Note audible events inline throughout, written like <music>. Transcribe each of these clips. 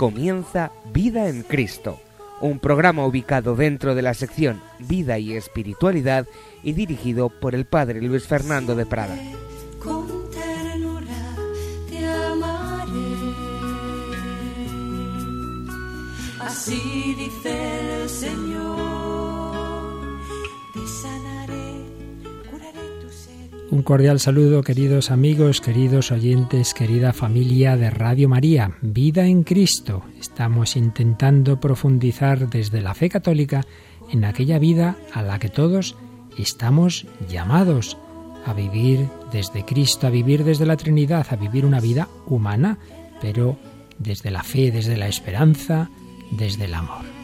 Comienza Vida en Cristo, un programa ubicado dentro de la sección Vida y Espiritualidad y dirigido por el Padre Luis Fernando de Prada. Así dice el Señor, Un cordial saludo, queridos amigos, queridos oyentes, querida familia de Radio María, Vida en Cristo. Estamos intentando profundizar desde la fe católica en aquella vida a la que todos estamos llamados a vivir desde Cristo, a vivir desde la Trinidad, a vivir una vida humana, pero desde la fe, desde la esperanza, desde el amor.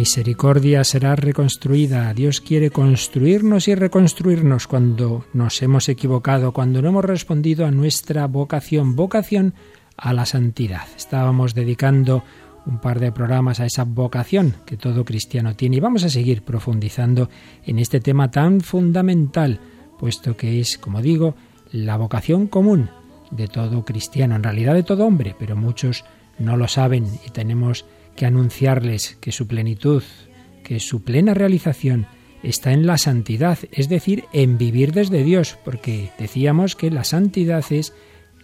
Misericordia será reconstruida. Dios quiere construirnos y reconstruirnos cuando nos hemos equivocado, cuando no hemos respondido a nuestra vocación, vocación a la santidad. Estábamos dedicando un par de programas a esa vocación que todo cristiano tiene y vamos a seguir profundizando en este tema tan fundamental, puesto que es, como digo, la vocación común de todo cristiano, en realidad de todo hombre, pero muchos no lo saben y tenemos que anunciarles que su plenitud, que su plena realización está en la santidad, es decir, en vivir desde Dios, porque decíamos que la santidad es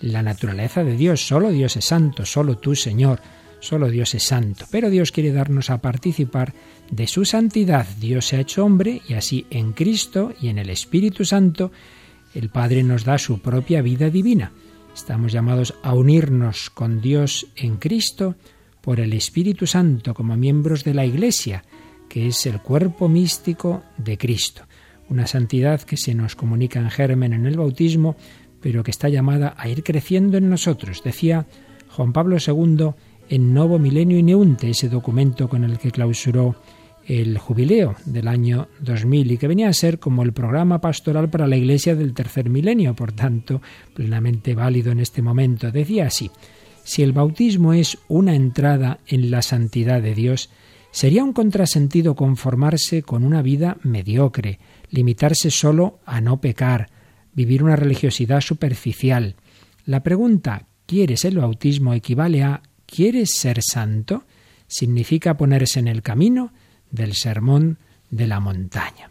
la naturaleza de Dios, solo Dios es santo, solo tú, Señor, solo Dios es santo, pero Dios quiere darnos a participar de su santidad. Dios se ha hecho hombre y así en Cristo y en el Espíritu Santo el Padre nos da su propia vida divina. Estamos llamados a unirnos con Dios en Cristo por el Espíritu Santo como miembros de la Iglesia, que es el cuerpo místico de Cristo. Una santidad que se nos comunica en germen en el bautismo, pero que está llamada a ir creciendo en nosotros. Decía Juan Pablo II en Novo Milenio Ineunte, ese documento con el que clausuró el jubileo del año 2000 y que venía a ser como el programa pastoral para la Iglesia del tercer milenio, por tanto, plenamente válido en este momento. Decía así, si el bautismo es una entrada en la santidad de Dios, sería un contrasentido conformarse con una vida mediocre, limitarse solo a no pecar, vivir una religiosidad superficial. La pregunta ¿quieres el bautismo? equivale a ¿quieres ser santo? significa ponerse en el camino del sermón de la montaña.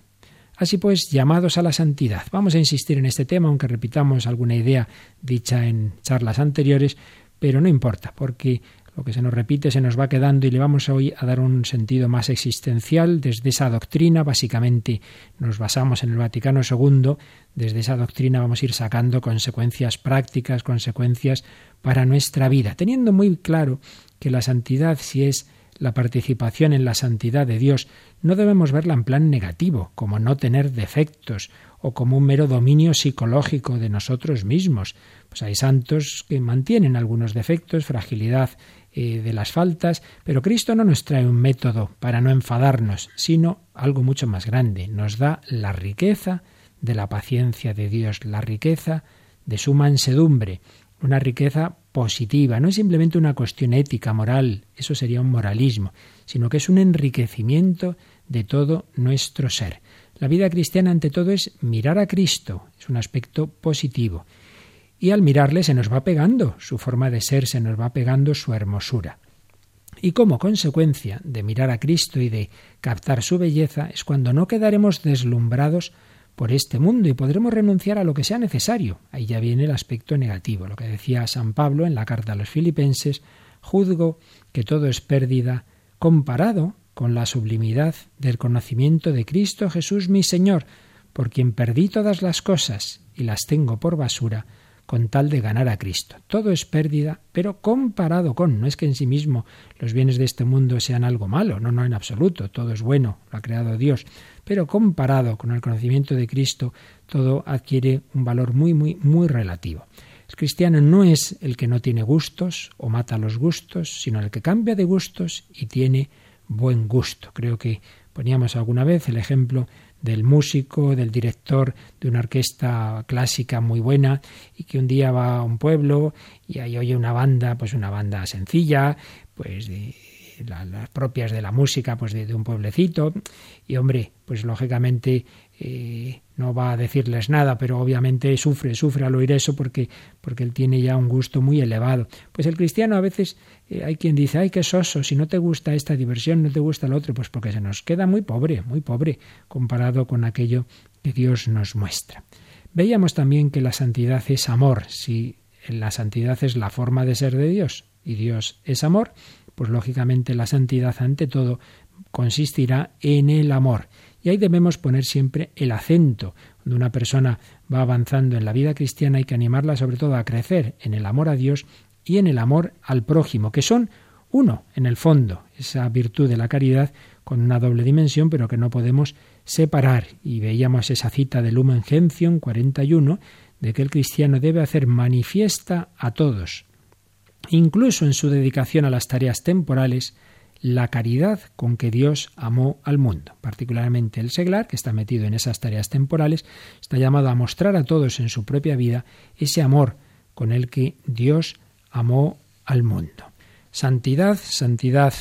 Así pues, llamados a la santidad. Vamos a insistir en este tema, aunque repitamos alguna idea dicha en charlas anteriores, pero no importa, porque lo que se nos repite se nos va quedando y le vamos hoy a dar un sentido más existencial desde esa doctrina. Básicamente nos basamos en el Vaticano II. Desde esa doctrina vamos a ir sacando consecuencias prácticas, consecuencias para nuestra vida, teniendo muy claro que la santidad, si es la participación en la santidad de Dios, no debemos verla en plan negativo, como no tener defectos o como un mero dominio psicológico de nosotros mismos. Pues hay santos que mantienen algunos defectos, fragilidad eh, de las faltas, pero Cristo no nos trae un método para no enfadarnos, sino algo mucho más grande. Nos da la riqueza de la paciencia de Dios, la riqueza de su mansedumbre, una riqueza positiva, no es simplemente una cuestión ética, moral, eso sería un moralismo, sino que es un enriquecimiento de todo nuestro ser. La vida cristiana ante todo es mirar a Cristo, es un aspecto positivo. Y al mirarle se nos va pegando su forma de ser, se nos va pegando su hermosura. Y como consecuencia de mirar a Cristo y de captar su belleza es cuando no quedaremos deslumbrados por este mundo y podremos renunciar a lo que sea necesario. Ahí ya viene el aspecto negativo, lo que decía San Pablo en la carta a los filipenses, juzgo que todo es pérdida comparado con la sublimidad del conocimiento de Cristo Jesús mi Señor, por quien perdí todas las cosas y las tengo por basura con tal de ganar a Cristo. Todo es pérdida, pero comparado con, no es que en sí mismo los bienes de este mundo sean algo malo, no, no en absoluto, todo es bueno, lo ha creado Dios, pero comparado con el conocimiento de Cristo, todo adquiere un valor muy, muy, muy relativo. El cristiano no es el que no tiene gustos o mata los gustos, sino el que cambia de gustos y tiene buen gusto. Creo que poníamos alguna vez el ejemplo del músico, del director de una orquesta clásica muy buena y que un día va a un pueblo y ahí oye una banda, pues una banda sencilla, pues de las propias de la música, pues de, un pueblecito. Y hombre, pues lógicamente no va a decirles nada, pero obviamente sufre, sufre al oír eso porque, porque él tiene ya un gusto muy elevado. Pues el cristiano a veces eh, hay quien dice, ay, qué soso, si no te gusta esta diversión, no te gusta lo otro, pues porque se nos queda muy pobre, muy pobre, comparado con aquello que Dios nos muestra. Veíamos también que la santidad es amor, si la santidad es la forma de ser de Dios y Dios es amor, pues lógicamente la santidad ante todo consistirá en el amor. Y ahí debemos poner siempre el acento. Cuando una persona va avanzando en la vida cristiana hay que animarla sobre todo a crecer en el amor a Dios y en el amor al prójimo, que son uno en el fondo, esa virtud de la caridad con una doble dimensión, pero que no podemos separar. Y veíamos esa cita de Lumen Gentium 41 de que el cristiano debe hacer manifiesta a todos, incluso en su dedicación a las tareas temporales, la caridad con que Dios amó al mundo. Particularmente el seglar, que está metido en esas tareas temporales, está llamado a mostrar a todos en su propia vida ese amor con el que Dios amó al mundo. Santidad, santidad,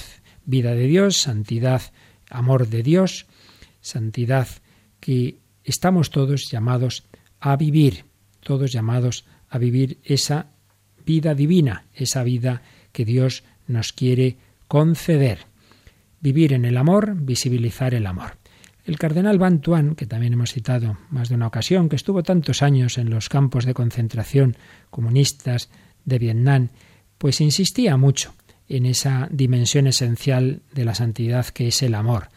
vida de Dios, santidad, amor de Dios, santidad que estamos todos llamados a vivir, todos llamados a vivir esa vida divina, esa vida que Dios nos quiere conceder. Vivir en el amor, visibilizar el amor. El cardenal Bantuan, que también hemos citado más de una ocasión, que estuvo tantos años en los campos de concentración comunistas de Vietnam, pues insistía mucho en esa dimensión esencial de la santidad que es el amor.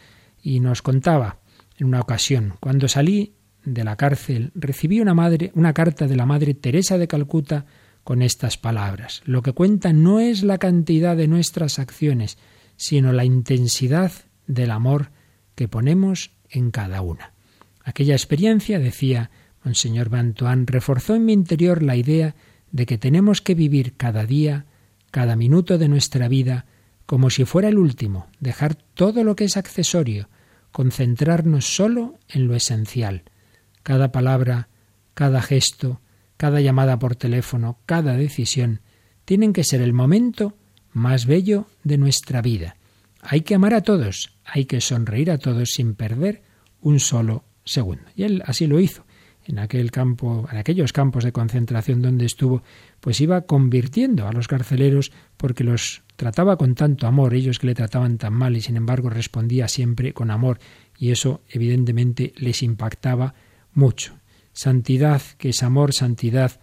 Y nos contaba en una ocasión, cuando salí de la cárcel, recibí una madre, una carta de la madre Teresa de Calcuta con estas palabras. Lo que cuenta no es la cantidad de nuestras acciones, sino la intensidad del amor que ponemos en cada una. Aquella experiencia, decía Monseñor Bantuán, reforzó en mi interior la idea de que tenemos que vivir cada día, cada minuto de nuestra vida, como si fuera el último, dejar todo lo que es accesorio, concentrarnos solo en lo esencial. Cada palabra, cada gesto, cada llamada por teléfono, cada decisión, tienen que ser el momento más bello de nuestra vida. Hay que amar a todos, hay que sonreír a todos sin perder un solo segundo. Y él así lo hizo. En aquel campo, en aquellos campos de concentración donde estuvo, pues iba convirtiendo a los carceleros porque los trataba con tanto amor, ellos que le trataban tan mal y sin embargo respondía siempre con amor y eso evidentemente les impactaba mucho santidad, que es amor, santidad,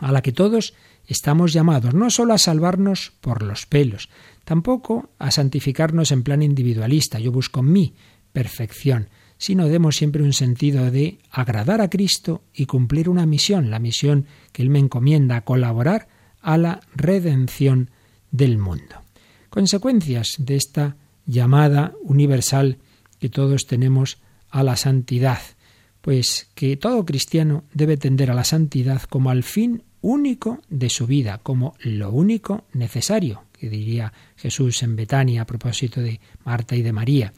a la que todos estamos llamados, no solo a salvarnos por los pelos, tampoco a santificarnos en plan individualista, yo busco mi perfección, sino demos siempre un sentido de agradar a Cristo y cumplir una misión, la misión que Él me encomienda, colaborar a la redención del mundo. Consecuencias de esta llamada universal que todos tenemos a la santidad pues que todo cristiano debe tender a la santidad como al fin único de su vida, como lo único necesario, que diría Jesús en Betania a propósito de Marta y de María.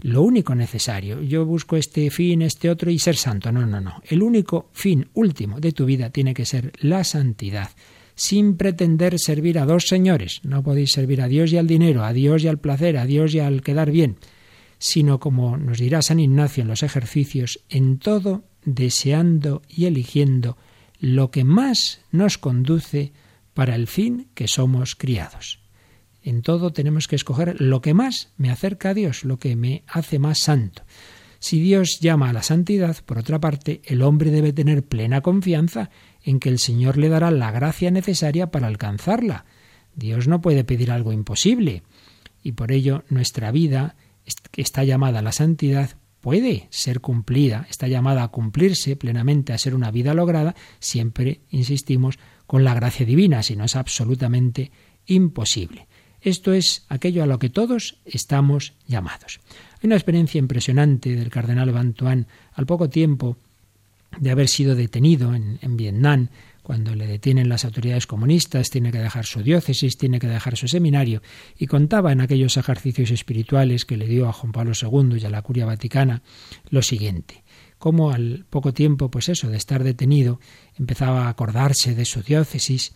Lo único necesario. Yo busco este fin, este otro y ser santo. No, no, no. El único fin último de tu vida tiene que ser la santidad sin pretender servir a dos señores. No podéis servir a Dios y al dinero, a Dios y al placer, a Dios y al quedar bien sino como nos dirá San Ignacio en los ejercicios, en todo deseando y eligiendo lo que más nos conduce para el fin que somos criados. En todo tenemos que escoger lo que más me acerca a Dios, lo que me hace más santo. Si Dios llama a la santidad, por otra parte, el hombre debe tener plena confianza en que el Señor le dará la gracia necesaria para alcanzarla. Dios no puede pedir algo imposible, y por ello nuestra vida está llamada a la santidad puede ser cumplida, está llamada a cumplirse plenamente, a ser una vida lograda, siempre, insistimos, con la gracia divina, si no es absolutamente imposible. Esto es aquello a lo que todos estamos llamados. Hay una experiencia impresionante del cardenal Bantuán al poco tiempo de haber sido detenido en, en Vietnam cuando le detienen las autoridades comunistas, tiene que dejar su diócesis, tiene que dejar su seminario, y contaba en aquellos ejercicios espirituales que le dio a Juan Pablo II y a la Curia Vaticana lo siguiente cómo al poco tiempo, pues eso, de estar detenido, empezaba a acordarse de su diócesis,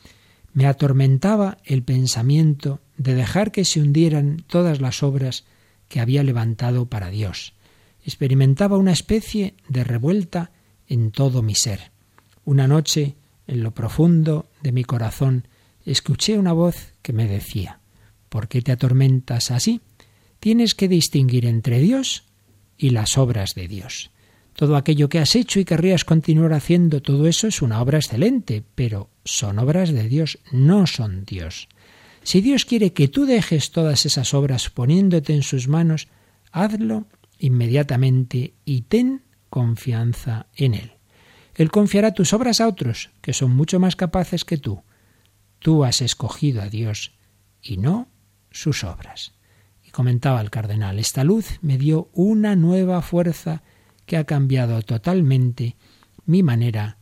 me atormentaba el pensamiento de dejar que se hundieran todas las obras que había levantado para Dios. Experimentaba una especie de revuelta en todo mi ser. Una noche, en lo profundo de mi corazón, escuché una voz que me decía ¿Por qué te atormentas así? Tienes que distinguir entre Dios y las obras de Dios. Todo aquello que has hecho y querrías continuar haciendo, todo eso es una obra excelente, pero son obras de Dios, no son Dios. Si Dios quiere que tú dejes todas esas obras poniéndote en sus manos, hazlo inmediatamente y ten confianza en Él. Él confiará tus obras a otros, que son mucho más capaces que tú. Tú has escogido a Dios y no sus obras. Y comentaba el cardenal, esta luz me dio una nueva fuerza que ha cambiado totalmente mi manera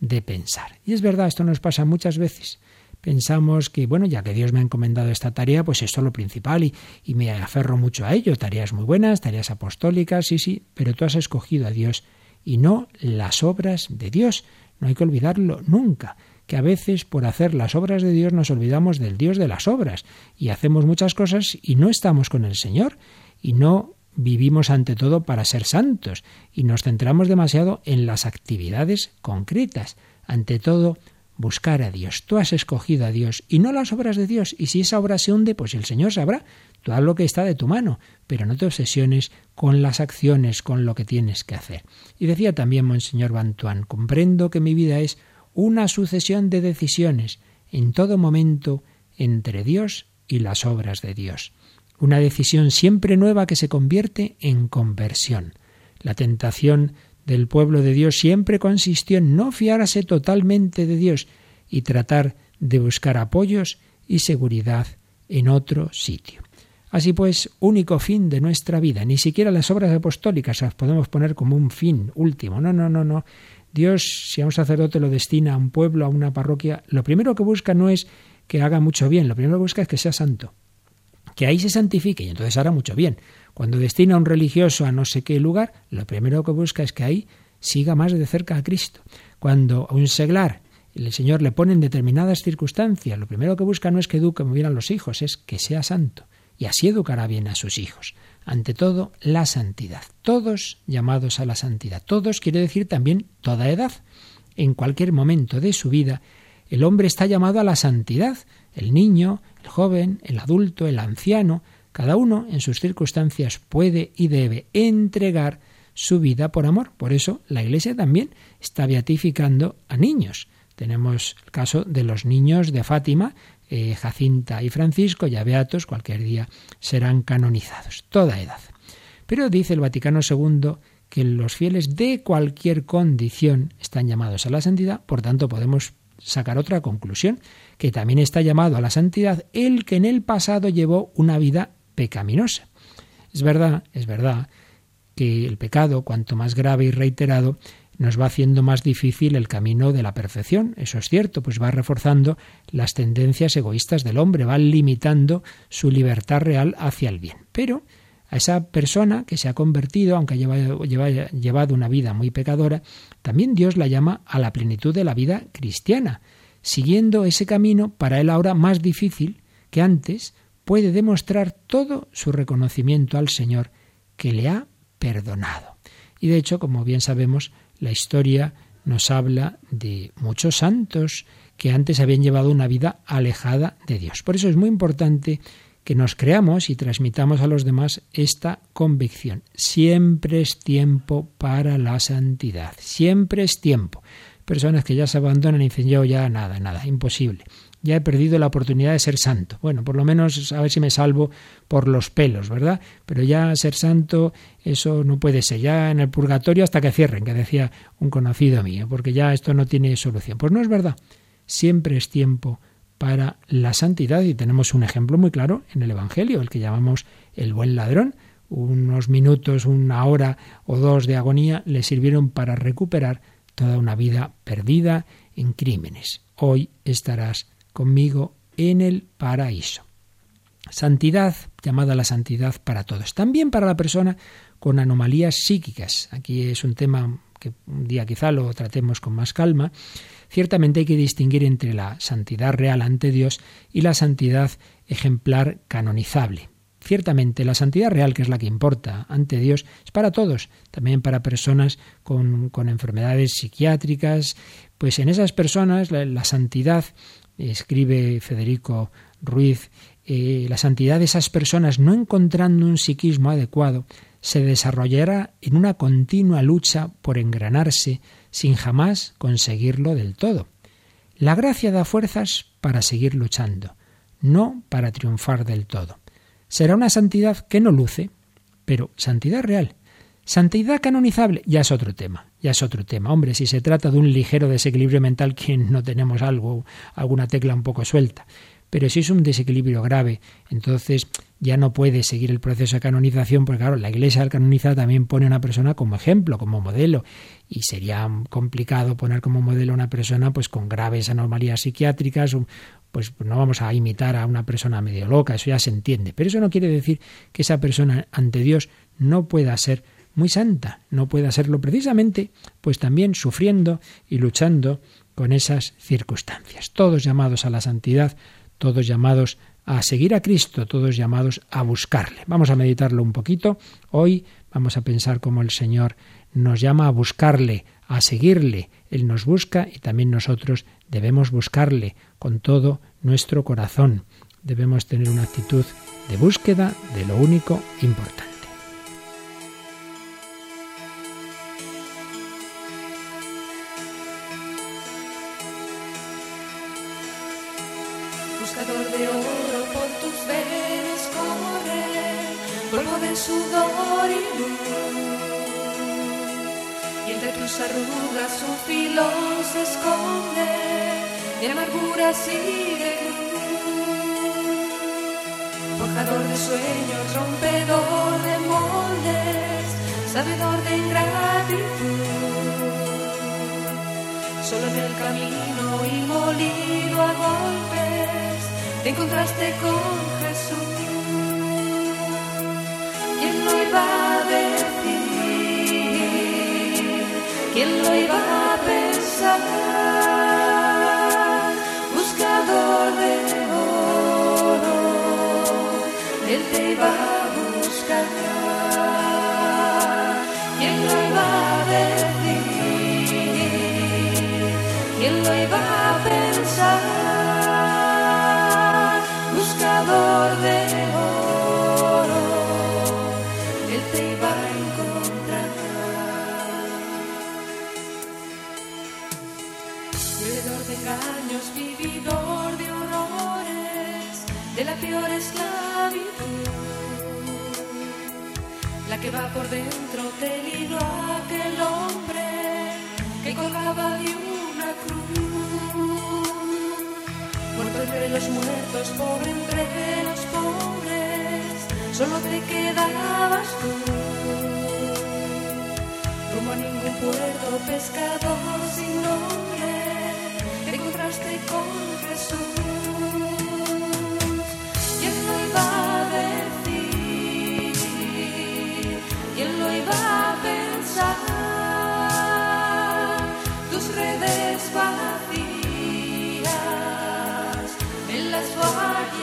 de pensar. Y es verdad, esto nos pasa muchas veces. Pensamos que, bueno, ya que Dios me ha encomendado esta tarea, pues esto es lo principal y, y me aferro mucho a ello. Tareas muy buenas, tareas apostólicas, sí, sí, pero tú has escogido a Dios y no las obras de Dios. No hay que olvidarlo nunca que a veces por hacer las obras de Dios nos olvidamos del Dios de las obras y hacemos muchas cosas y no estamos con el Señor y no vivimos ante todo para ser santos y nos centramos demasiado en las actividades concretas. Ante todo, buscar a Dios. Tú has escogido a Dios y no las obras de Dios. Y si esa obra se hunde, pues el Señor sabrá. Haz lo que está de tu mano, pero no te obsesiones con las acciones, con lo que tienes que hacer. Y decía también Monseñor Bantuán, comprendo que mi vida es una sucesión de decisiones en todo momento entre Dios y las obras de Dios una decisión siempre nueva que se convierte en conversión. La tentación del pueblo de Dios siempre consistió en no fiarse totalmente de Dios y tratar de buscar apoyos y seguridad en otro sitio. Así pues, único fin de nuestra vida, ni siquiera las obras apostólicas las podemos poner como un fin último. No, no, no, no. Dios, si a un sacerdote lo destina a un pueblo, a una parroquia, lo primero que busca no es que haga mucho bien, lo primero que busca es que sea santo que ahí se santifique y entonces hará mucho bien. Cuando destina a un religioso a no sé qué lugar, lo primero que busca es que ahí siga más de cerca a Cristo. Cuando a un seglar el Señor le pone en determinadas circunstancias, lo primero que busca no es que eduque a los hijos, es que sea santo. Y así educará bien a sus hijos. Ante todo, la santidad. Todos llamados a la santidad. Todos quiere decir también toda edad. En cualquier momento de su vida, el hombre está llamado a la santidad. El niño, el joven, el adulto, el anciano, cada uno en sus circunstancias puede y debe entregar su vida por amor. Por eso la Iglesia también está beatificando a niños. Tenemos el caso de los niños de Fátima, eh, Jacinta y Francisco, ya beatos, cualquier día serán canonizados, toda edad. Pero dice el Vaticano II que los fieles de cualquier condición están llamados a la santidad, por tanto podemos sacar otra conclusión, que también está llamado a la santidad el que en el pasado llevó una vida pecaminosa. Es verdad, es verdad que el pecado, cuanto más grave y reiterado, nos va haciendo más difícil el camino de la perfección. Eso es cierto, pues va reforzando las tendencias egoístas del hombre, va limitando su libertad real hacia el bien. Pero a esa persona que se ha convertido, aunque haya llevado una vida muy pecadora, también Dios la llama a la plenitud de la vida cristiana. Siguiendo ese camino, para él ahora más difícil que antes, puede demostrar todo su reconocimiento al Señor que le ha perdonado. Y de hecho, como bien sabemos, la historia nos habla de muchos santos que antes habían llevado una vida alejada de Dios. Por eso es muy importante que nos creamos y transmitamos a los demás esta convicción. Siempre es tiempo para la santidad, siempre es tiempo. Personas que ya se abandonan y dicen yo ya nada, nada, imposible. Ya he perdido la oportunidad de ser santo. Bueno, por lo menos a ver si me salvo por los pelos, ¿verdad? Pero ya ser santo, eso no puede ser. Ya en el purgatorio hasta que cierren, que decía un conocido mío, porque ya esto no tiene solución. Pues no es verdad. Siempre es tiempo para la santidad y tenemos un ejemplo muy claro en el Evangelio, el que llamamos el buen ladrón. Unos minutos, una hora o dos de agonía le sirvieron para recuperar toda una vida perdida en crímenes. Hoy estarás conmigo en el paraíso. Santidad, llamada la santidad para todos, también para la persona con anomalías psíquicas. Aquí es un tema que un día quizá lo tratemos con más calma. Ciertamente hay que distinguir entre la santidad real ante Dios y la santidad ejemplar canonizable. Ciertamente la santidad real, que es la que importa ante Dios, es para todos, también para personas con, enfermedades psiquiátricas. Pues en esas personas la, santidad, escribe Federico Ruiz, eh, la santidad de esas personas, no encontrando un psiquismo adecuado, se desarrollará en una continua lucha por engranarse sin jamás conseguirlo del todo. La gracia da fuerzas para seguir luchando, no para triunfar del todo. Será una santidad que no luce, pero santidad real. Santidad canonizable ya es otro tema, ya es otro tema. Hombre, si se trata de un ligero desequilibrio mental, quien no tenemos algo, alguna tecla un poco suelta. Pero si es un desequilibrio grave, entonces ya no puede seguir el proceso de canonización, porque claro, la Iglesia al canonizar también pone a una persona como ejemplo, como modelo, y sería complicado poner como modelo a una persona pues con graves anomalías psiquiátricas, pues no vamos a imitar a una persona medio loca, eso ya se entiende, pero eso no quiere decir que esa persona ante Dios no pueda ser muy santa, no pueda serlo precisamente, pues también sufriendo y luchando con esas circunstancias. Todos llamados a la santidad, todos llamados a seguir a Cristo, todos llamados a buscarle. Vamos a meditarlo un poquito. Hoy vamos a pensar cómo el Señor nos llama a buscarle, a seguirle. Él nos busca y también nosotros debemos buscarle con todo nuestro corazón. Debemos tener una actitud de búsqueda de lo único importante. Arrugas su filo se esconde, mi amargura sigue Forjador de sueños, rompedor de moldes, sabedor de ingratitud. Solo en el camino y molido a golpes, te encontraste con Jesús lo iba ¿Quién lo iba a pensar? Buscador de oro, él te iba a que va por dentro te libró aquel hombre que colgaba de una cruz. Muerto entre los muertos, pobre entre los pobres, solo te quedabas tú. Como a ningún puerto, pescador sin nombre, te encontraste con Jesús. Pescador sin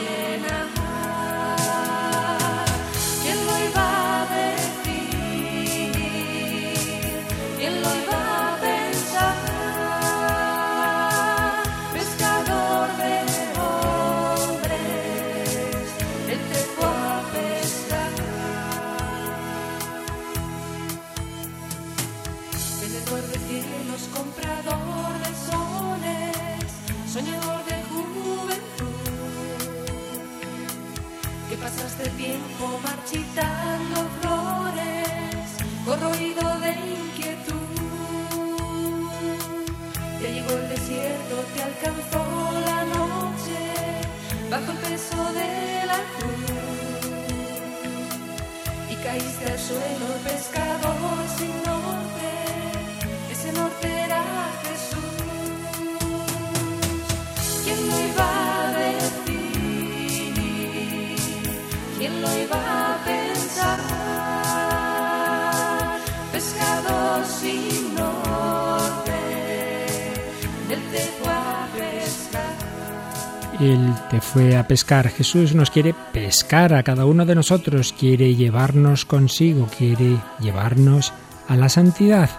fue a pescar. Jesús nos quiere pescar a cada uno de nosotros, quiere llevarnos consigo, quiere llevarnos a la santidad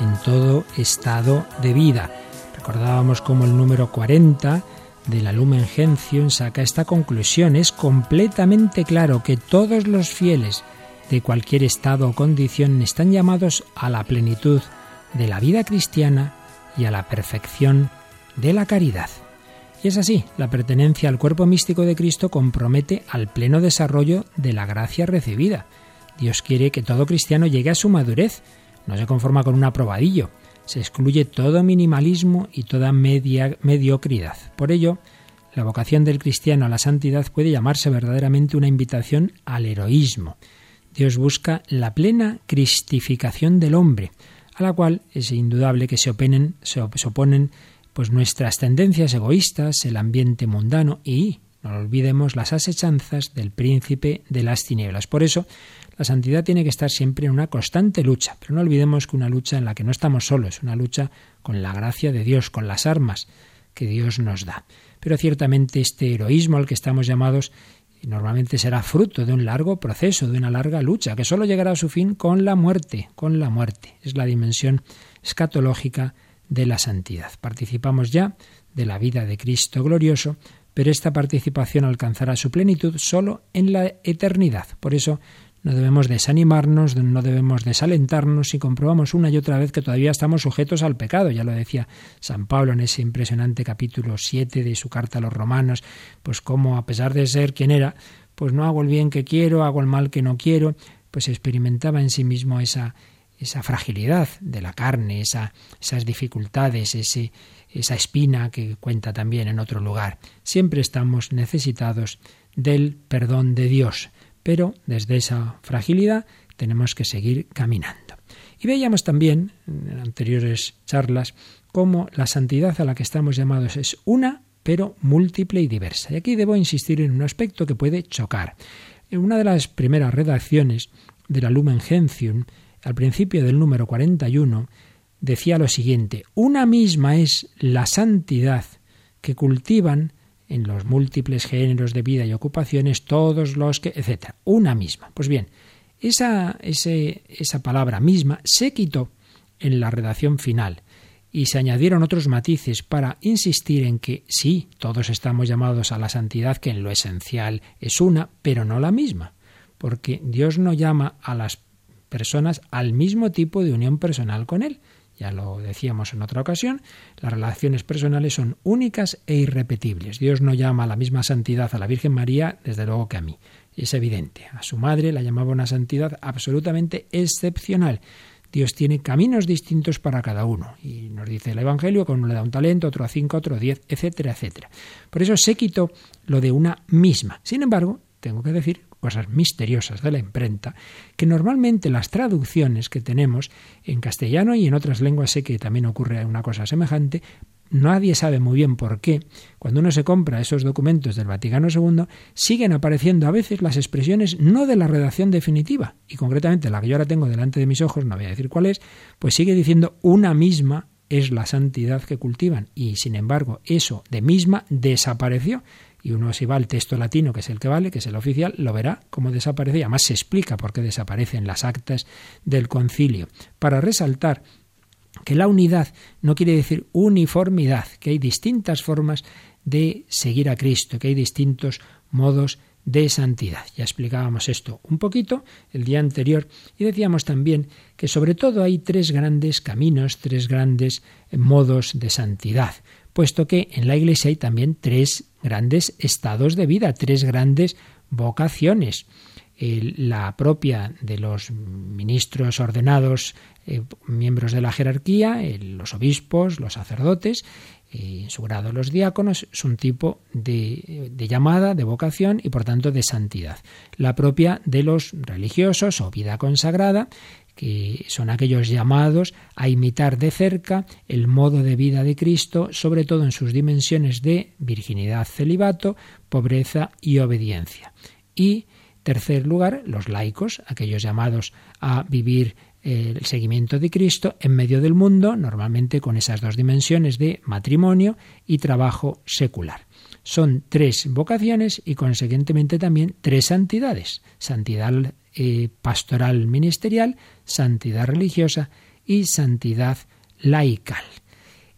en todo estado de vida. Recordábamos como el número 40 de la Lumen Gentium saca esta conclusión. Es completamente claro que todos los fieles de cualquier estado o condición están llamados a la plenitud de la vida cristiana y a la perfección de la caridad. Y es así, la pertenencia al cuerpo místico de Cristo compromete al pleno desarrollo de la gracia recibida. Dios quiere que todo cristiano llegue a su madurez, no se conforma con un aprobadillo, se excluye todo minimalismo y toda media, mediocridad. Por ello, la vocación del cristiano a la santidad puede llamarse verdaderamente una invitación al heroísmo. Dios busca la plena cristificación del hombre, a la cual es indudable que se oponen, se oponen pues nuestras tendencias egoístas, el ambiente mundano y, no olvidemos, las asechanzas del príncipe de las tinieblas. Por eso, la santidad tiene que estar siempre en una constante lucha, pero no olvidemos que una lucha en la que no estamos solos, una lucha con la gracia de Dios, con las armas que Dios nos da. Pero ciertamente este heroísmo al que estamos llamados normalmente será fruto de un largo proceso, de una larga lucha, que solo llegará a su fin con la muerte, con la muerte. Es la dimensión escatológica de la santidad. Participamos ya de la vida de Cristo glorioso, pero esta participación alcanzará su plenitud solo en la eternidad. Por eso no debemos desanimarnos, no debemos desalentarnos si comprobamos una y otra vez que todavía estamos sujetos al pecado. Ya lo decía San Pablo en ese impresionante capítulo 7 de su carta a los romanos, pues como a pesar de ser quien era, pues no hago el bien que quiero, hago el mal que no quiero, pues experimentaba en sí mismo esa, esa fragilidad de la carne, esa, esas dificultades, ese, esa espina que cuenta también en otro lugar. Siempre estamos necesitados del perdón de Dios, pero desde esa fragilidad tenemos que seguir caminando. Y veíamos también en anteriores charlas cómo la santidad a la que estamos llamados es una, pero múltiple y diversa. Y aquí debo insistir en un aspecto que puede chocar. En una de las primeras redacciones de la Lumen Gentium al principio del número 41, decía lo siguiente, una misma es la santidad que cultivan en los múltiples géneros de vida y ocupaciones todos los que, etc. Una misma. Pues bien, esa, esa palabra misma se quitó en la redacción final y se añadieron otros matices para insistir en que sí, todos estamos llamados a la santidad, que en lo esencial es una, pero no la misma, porque Dios no llama a las personas al mismo tipo de unión personal con Él. Ya lo decíamos en otra ocasión, las relaciones personales son únicas e irrepetibles. Dios no llama a la misma santidad a la Virgen María, desde luego que a mí. Es evidente. A su madre la llamaba una santidad absolutamente excepcional. Dios tiene caminos distintos para cada uno. Y nos dice el Evangelio que uno le da un talento, otro a cinco, otro a diez, etcétera, etcétera. Por eso se quitó lo de una misma. Sin embargo, tengo que decir cosas misteriosas de la imprenta, que normalmente las traducciones que tenemos en castellano y en otras lenguas sé que también ocurre una cosa semejante, nadie sabe muy bien por qué, cuando uno se compra esos documentos del Vaticano II, siguen apareciendo a veces las expresiones no de la redacción definitiva, y concretamente la que yo ahora tengo delante de mis ojos, no voy a decir cuál es, pues sigue diciendo una misma es la santidad que cultivan, y sin embargo eso de misma desapareció y uno si va al texto latino, que es el que vale, que es el oficial, lo verá cómo desaparece y además se explica por qué desaparecen las actas del concilio, para resaltar que la unidad no quiere decir uniformidad, que hay distintas formas de seguir a Cristo, que hay distintos modos de santidad. Ya explicábamos esto un poquito el día anterior y decíamos también que sobre todo hay tres grandes caminos, tres grandes modos de santidad puesto que en la Iglesia hay también tres grandes estados de vida, tres grandes vocaciones. la propia de los ministros ordenados, eh, miembros de la jerarquía, los obispos, los sacerdotes, en su grado los diáconos, es un tipo de, llamada, de vocación y por tanto de santidad. La propia de los religiosos o vida consagrada, que son aquellos llamados a imitar de cerca el modo de vida de Cristo, sobre todo en sus dimensiones de virginidad, celibato, pobreza y obediencia. Y, tercer lugar, los laicos, aquellos llamados a vivir el seguimiento de Cristo en medio del mundo, normalmente con esas dos dimensiones de matrimonio y trabajo secular. son tres vocaciones y consiguientemente también tres santidades. Santidad eh, pastoral ministerial, santidad religiosa y santidad laical.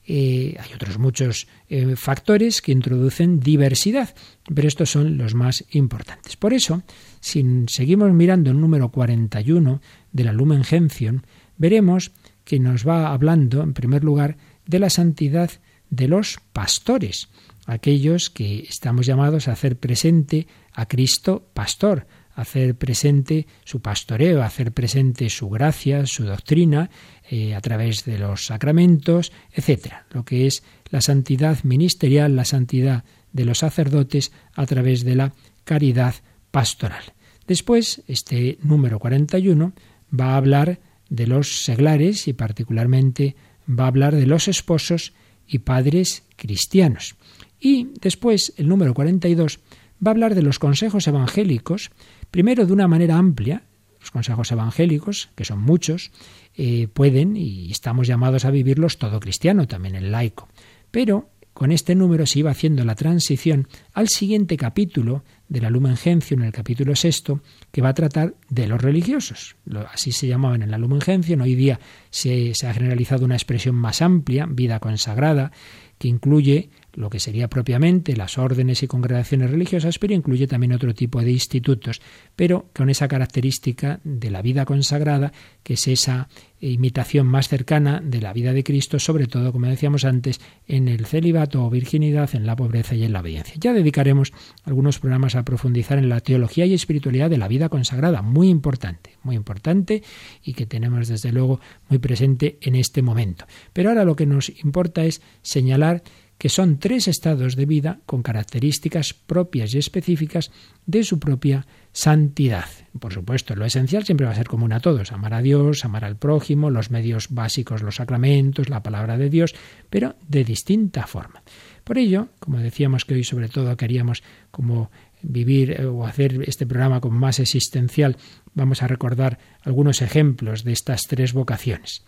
Eh, hay otros muchos eh, factores que introducen diversidad, pero estos son los más importantes. Por eso, si seguimos mirando el número 41 de la Lumen Gentium, veremos que nos va hablando, en primer lugar, de la santidad de los pastores, aquellos que estamos llamados a hacer presente a Cristo pastor, hacer presente su pastoreo, hacer presente su gracia, su doctrina, eh, a través de los sacramentos, etcétera. Lo que es la santidad ministerial, la santidad de los sacerdotes a través de la caridad pastoral. Después, este número 41 va a hablar de los seglares y particularmente va a hablar de los esposos y padres cristianos. Y después, el número 42 va a hablar de los consejos evangélicos, primero de una manera amplia, los consejos evangélicos, que son muchos, eh, pueden y estamos llamados a vivirlos todo cristiano, también el laico. Pero con este número se iba haciendo la transición al siguiente capítulo de la Lumen Gentium, en el capítulo sexto, que va a tratar de los religiosos. Así se llamaban en la Lumen. Hoy día se ha generalizado una expresión más amplia, vida consagrada, que incluye lo que sería propiamente las órdenes y congregaciones religiosas, pero incluye también otro tipo de institutos, pero con esa característica de la vida consagrada, que es esa imitación más cercana de la vida de Cristo, sobre todo, como decíamos antes, en el celibato o virginidad, en la pobreza y en la obediencia. Ya dedicaremos algunos programas a profundizar en la teología y espiritualidad de la vida consagrada, muy importante, muy importante y que tenemos desde luego muy presente en este momento. Pero ahora lo que nos importa es señalar que son tres estados de vida con características propias y específicas de su propia santidad. Por supuesto, lo esencial siempre va a ser común a todos, amar a Dios, amar al prójimo, los medios básicos, los sacramentos, la palabra de Dios, pero de distinta forma. Por ello, como decíamos que hoy sobre todo queríamos como vivir eh, o hacer este programa como más existencial, vamos a recordar algunos ejemplos de estas tres vocaciones.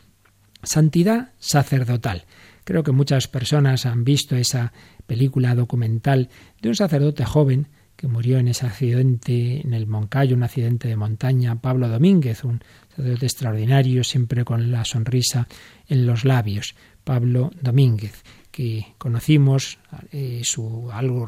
Santidad sacerdotal. Creo que muchas personas han visto esa película documental de un sacerdote joven que murió en ese accidente en el Moncayo, un accidente de montaña, Pablo Domínguez, un sacerdote extraordinario, siempre con la sonrisa en los labios, Pablo Domínguez que conocimos, eh,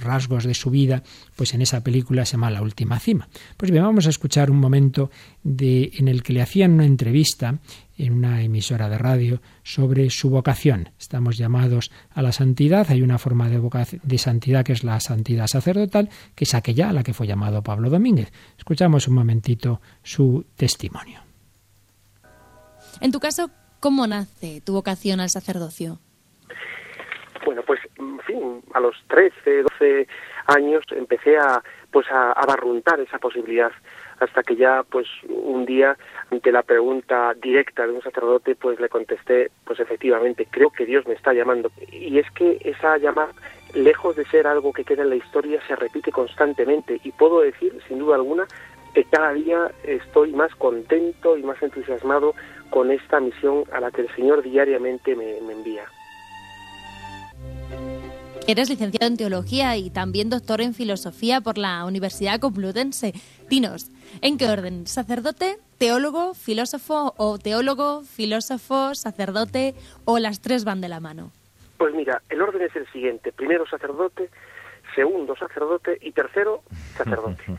rasgos de su vida, pues en esa película se llama La Última Cima. Pues bien, vamos a escuchar un momento de, en el que le hacían una entrevista en una emisora de radio sobre su vocación. Estamos llamados a la santidad, hay una forma de, de santidad que es la santidad sacerdotal, que es aquella a la que fue llamado Pablo Domínguez. Escuchamos un momentito su testimonio. En tu caso, ¿cómo nace tu vocación al sacerdocio? Bueno, pues, en fin, a los 13, 12 años empecé a, pues, a, barruntar esa posibilidad hasta que ya, pues, un día, ante la pregunta directa de un sacerdote, pues le contesté, pues efectivamente, creo que Dios me está llamando. Y es que esa llamada, lejos de ser algo que queda en la historia, se repite constantemente. Y puedo decir, sin duda alguna, que cada día estoy más contento y más entusiasmado con esta misión a la que el Señor diariamente me envía. Eres licenciado en teología y también doctor en filosofía por la Universidad Complutense. Dinos, ¿en qué orden? ¿Sacerdote, teólogo, filósofo o teólogo, filósofo, sacerdote o las tres van de la mano? Pues mira, el orden es el siguiente. Primero sacerdote, segundo sacerdote y tercero sacerdote. <laughs>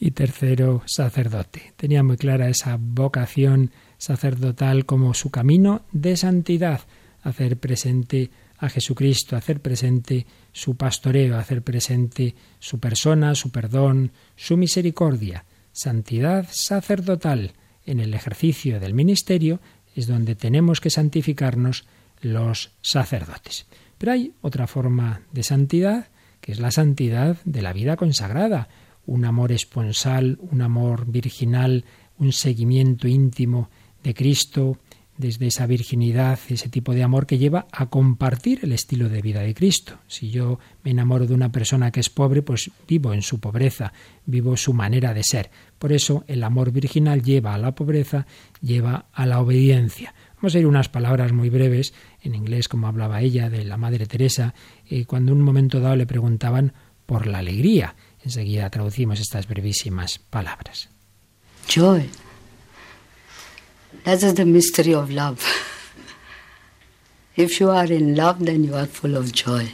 y tercero sacerdote. Tenía muy clara esa vocación sacerdotal como su camino de santidad, hacer presente a Jesucristo, hacer presente su pastoreo, hacer presente su persona, su perdón, su misericordia, santidad sacerdotal. En el ejercicio del ministerio es donde tenemos que santificarnos los sacerdotes. Pero hay otra forma de santidad, que es la santidad de la vida consagrada, un amor esponsal, un amor virginal, un seguimiento íntimo de Cristo, desde esa virginidad, ese tipo de amor que lleva a compartir el estilo de vida de Cristo. Si yo me enamoro de una persona que es pobre, pues vivo en su pobreza, vivo su manera de ser. Por eso el amor virginal lleva a la pobreza, lleva a la obediencia. Vamos a ir unas palabras muy breves, en inglés como hablaba ella, de la Madre Teresa, y cuando en un momento dado le preguntaban por la alegría. Enseguida traducimos estas brevísimas palabras. Joy. That is the mystery of love. <laughs> If you are in love, then you are full of joy.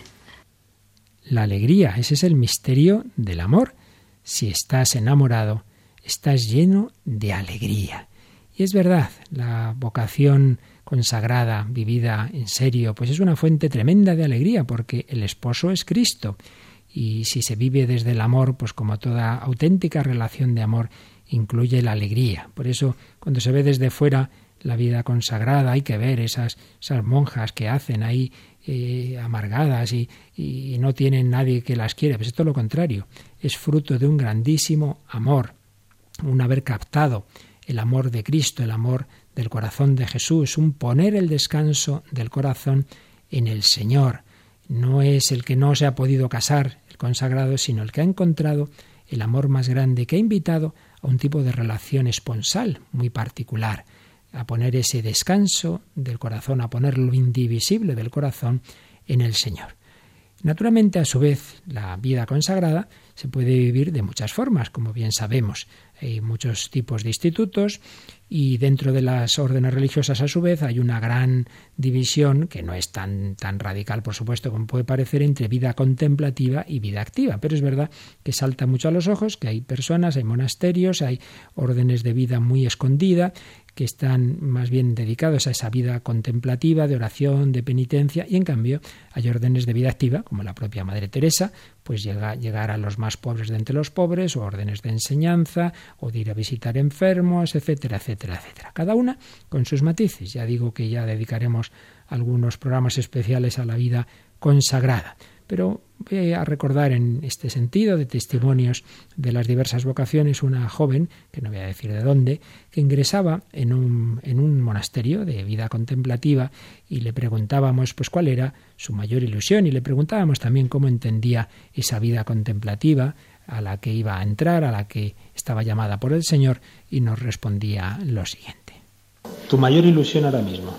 La alegría, ese es el misterio del amor. Si estás enamorado, estás lleno de alegría. Y es verdad, la vocación consagrada, vivida en serio, pues es una fuente tremenda de alegría, porque el esposo es Cristo. Y si se vive desde el amor, pues como toda auténtica relación de amor, incluye la alegría. Por eso, cuando se ve desde fuera la vida consagrada, hay que ver esas, esas monjas que hacen ahí eh, amargadas y, no tienen nadie que las quiera. Pues esto es lo contrario, es fruto de un grandísimo amor, un haber captado el amor de Cristo, el amor del corazón de Jesús, un poner el descanso del corazón en el Señor. No es el que no se ha podido casar, el consagrado, sino el que ha encontrado el amor más grande, que ha invitado a un tipo de relación esponsal muy particular, a poner ese descanso del corazón, a poner lo indivisible del corazón en el Señor. Naturalmente, a su vez, la vida consagrada se puede vivir de muchas formas, como bien sabemos. Hay muchos tipos de institutos y dentro de las órdenes religiosas a su vez hay una gran división que no es tan tan radical por supuesto como puede parecer entre vida contemplativa y vida activa. Pero es verdad que salta mucho a los ojos que hay personas hay monasterios hay órdenes de vida muy escondida que están más bien dedicados a esa vida contemplativa, de oración, de penitencia, y en cambio hay órdenes de vida activa, como la propia Madre Teresa, pues llega, llegar a los más pobres de entre los pobres, o órdenes de enseñanza, o de ir a visitar enfermos, etcétera, etcétera, etcétera. Cada una con sus matices. Ya digo que ya dedicaremos algunos programas especiales a la vida consagrada. Pero voy a recordar en este sentido de testimonios de las diversas vocaciones una joven, que no voy a decir de dónde, que ingresaba en un, en un monasterio de vida contemplativa y le preguntábamos pues cuál era su mayor ilusión y le preguntábamos también cómo entendía esa vida contemplativa a la que iba a entrar, a la que estaba llamada por el Señor y nos respondía lo siguiente. ¿Tu mayor ilusión ahora mismo?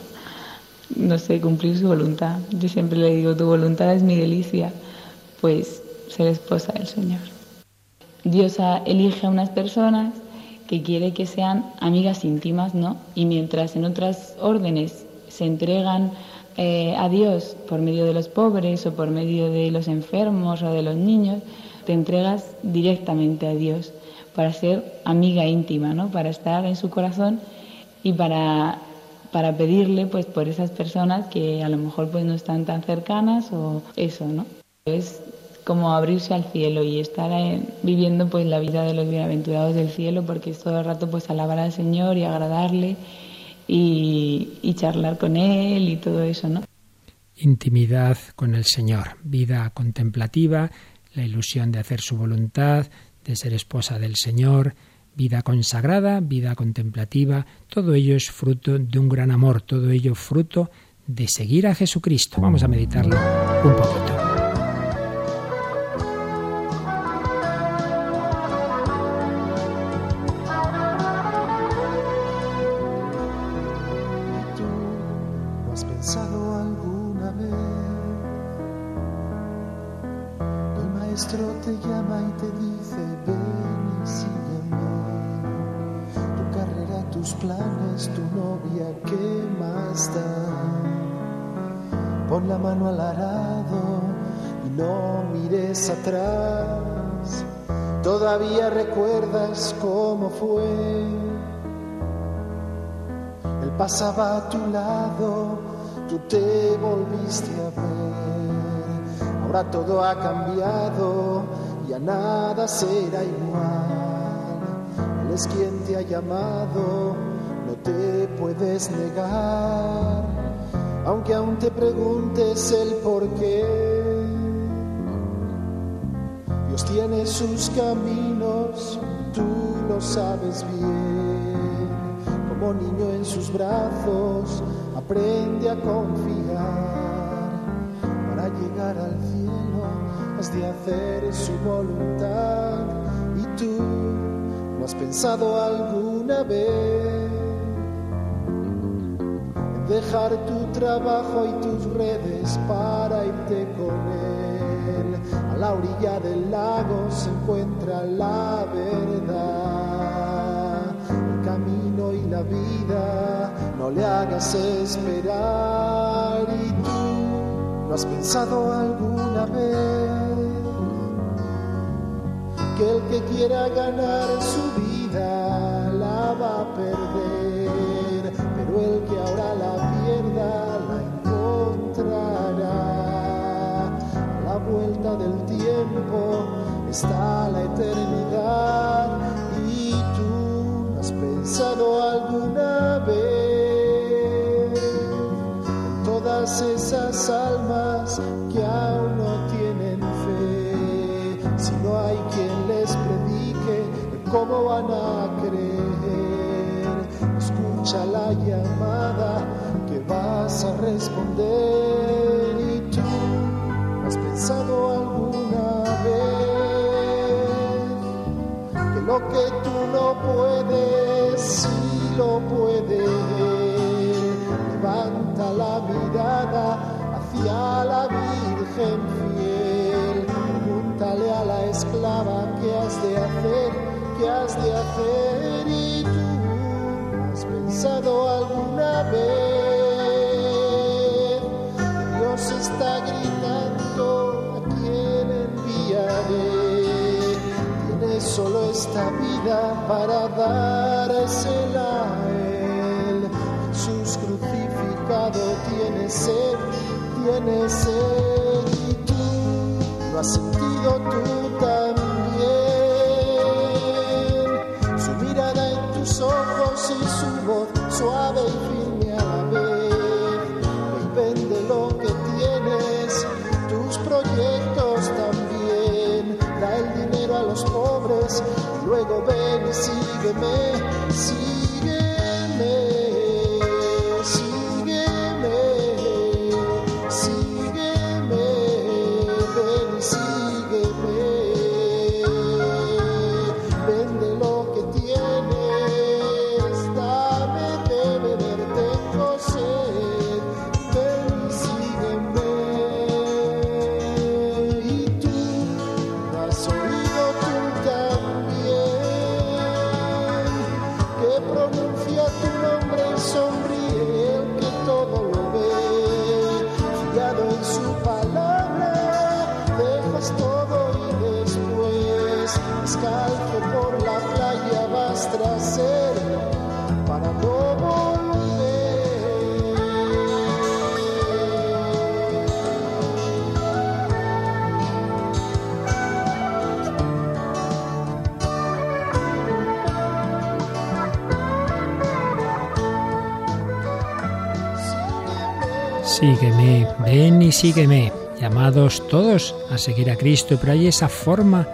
No sé, cumplir su voluntad. Yo siempre le digo, tu voluntad es mi delicia, pues ser esposa del Señor. Dios elige a unas personas que quiere que sean amigas íntimas, ¿no? Y mientras en otras órdenes se entregan eh, a Dios por medio de los pobres o por medio de los enfermos o de los niños, te entregas directamente a Dios para ser amiga íntima, ¿no? Para estar en su corazón y para para pedirle pues por esas personas que a lo mejor pues no están tan cercanas o eso, ¿no? Es como abrirse al cielo y estar viviendo pues la vida de los bienaventurados del cielo porque es todo el rato pues alabar al Señor y agradarle y, y charlar con Él y todo eso, ¿no? Intimidad con el Señor, vida contemplativa, la ilusión de hacer su voluntad, de ser esposa del Señor, vida consagrada, vida contemplativa, todo ello es fruto de un gran amor, todo ello fruto de seguir a Jesucristo. Vamos a meditarlo un poquito. Todo ha cambiado, ya nada será igual. Él es quien te ha llamado, no te puedes negar, aunque aún te preguntes el por qué. Dios tiene sus caminos, tú lo sabes bien como niño en sus brazos, aprende a confiar. Has de hacer su voluntad. Y tú, ¿lo has pensado alguna vez? dejar tu trabajo y tus redes para irte con él. A la orilla del lago se encuentra la verdad, el camino y la vida. No le hagas esperar y tú no has pensado alguna vez que el que quiera ganar su vida la va a perder, pero el que ahora la pierda la encontrará. A la vuelta del tiempo está la eternidad y tú has pensado alguna vez en todas esas almas que ¿cómo van a creer? Escucha la llamada que vas a responder y tú has pensado alguna vez que lo que tú no puedes, sí lo puedes. Levanta la mirada hacia la Virgen fiel. Pregúntale a la esclava qué has de hacer, qué has de hacer y tú has pensado alguna vez. que Dios está gritando a quién enviaré. Tienes solo esta vida para dársela a él. Jesús crucificado tiene sed, tiene sed y tú lo has sentido tú también. Ven y ven y sígueme, llamados todos a seguir a Cristo, pero hay esa forma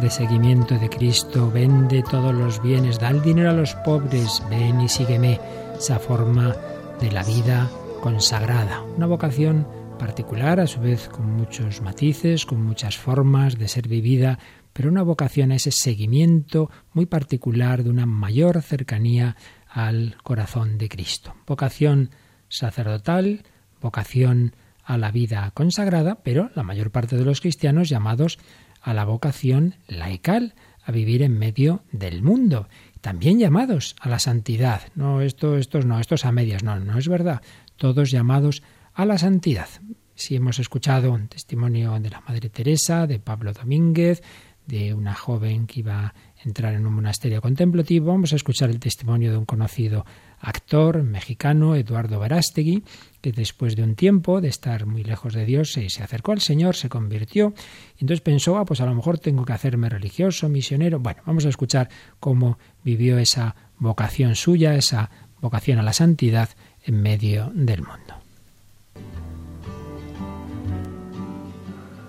de seguimiento de Cristo, vende todos los bienes, da el dinero a los pobres, ven y sígueme, esa forma de la vida consagrada, una vocación particular, a su vez con muchos matices, con muchas formas de ser vivida, pero una vocación a ese seguimiento muy particular de una mayor cercanía al corazón de Cristo. Vocación sacerdotal, vocación a la vida consagrada, pero la mayor parte de los cristianos llamados a la vocación laical, a vivir en medio del mundo, también llamados a la santidad. No, esto, estos no, estos a medias, no, no es verdad. Todos llamados a la santidad. Si hemos escuchado un testimonio de la Madre Teresa, de Pablo Domínguez, de una joven que iba a entrar en un monasterio contemplativo, vamos a escuchar el testimonio de un conocido actor mexicano, Eduardo Verástegui, que después de un tiempo de estar muy lejos de Dios se, se acercó al Señor, se convirtió, y entonces pensó, ah, pues a lo mejor tengo que hacerme religioso, misionero. Bueno, vamos a escuchar cómo vivió esa vocación suya, esa vocación a la santidad en medio del mundo.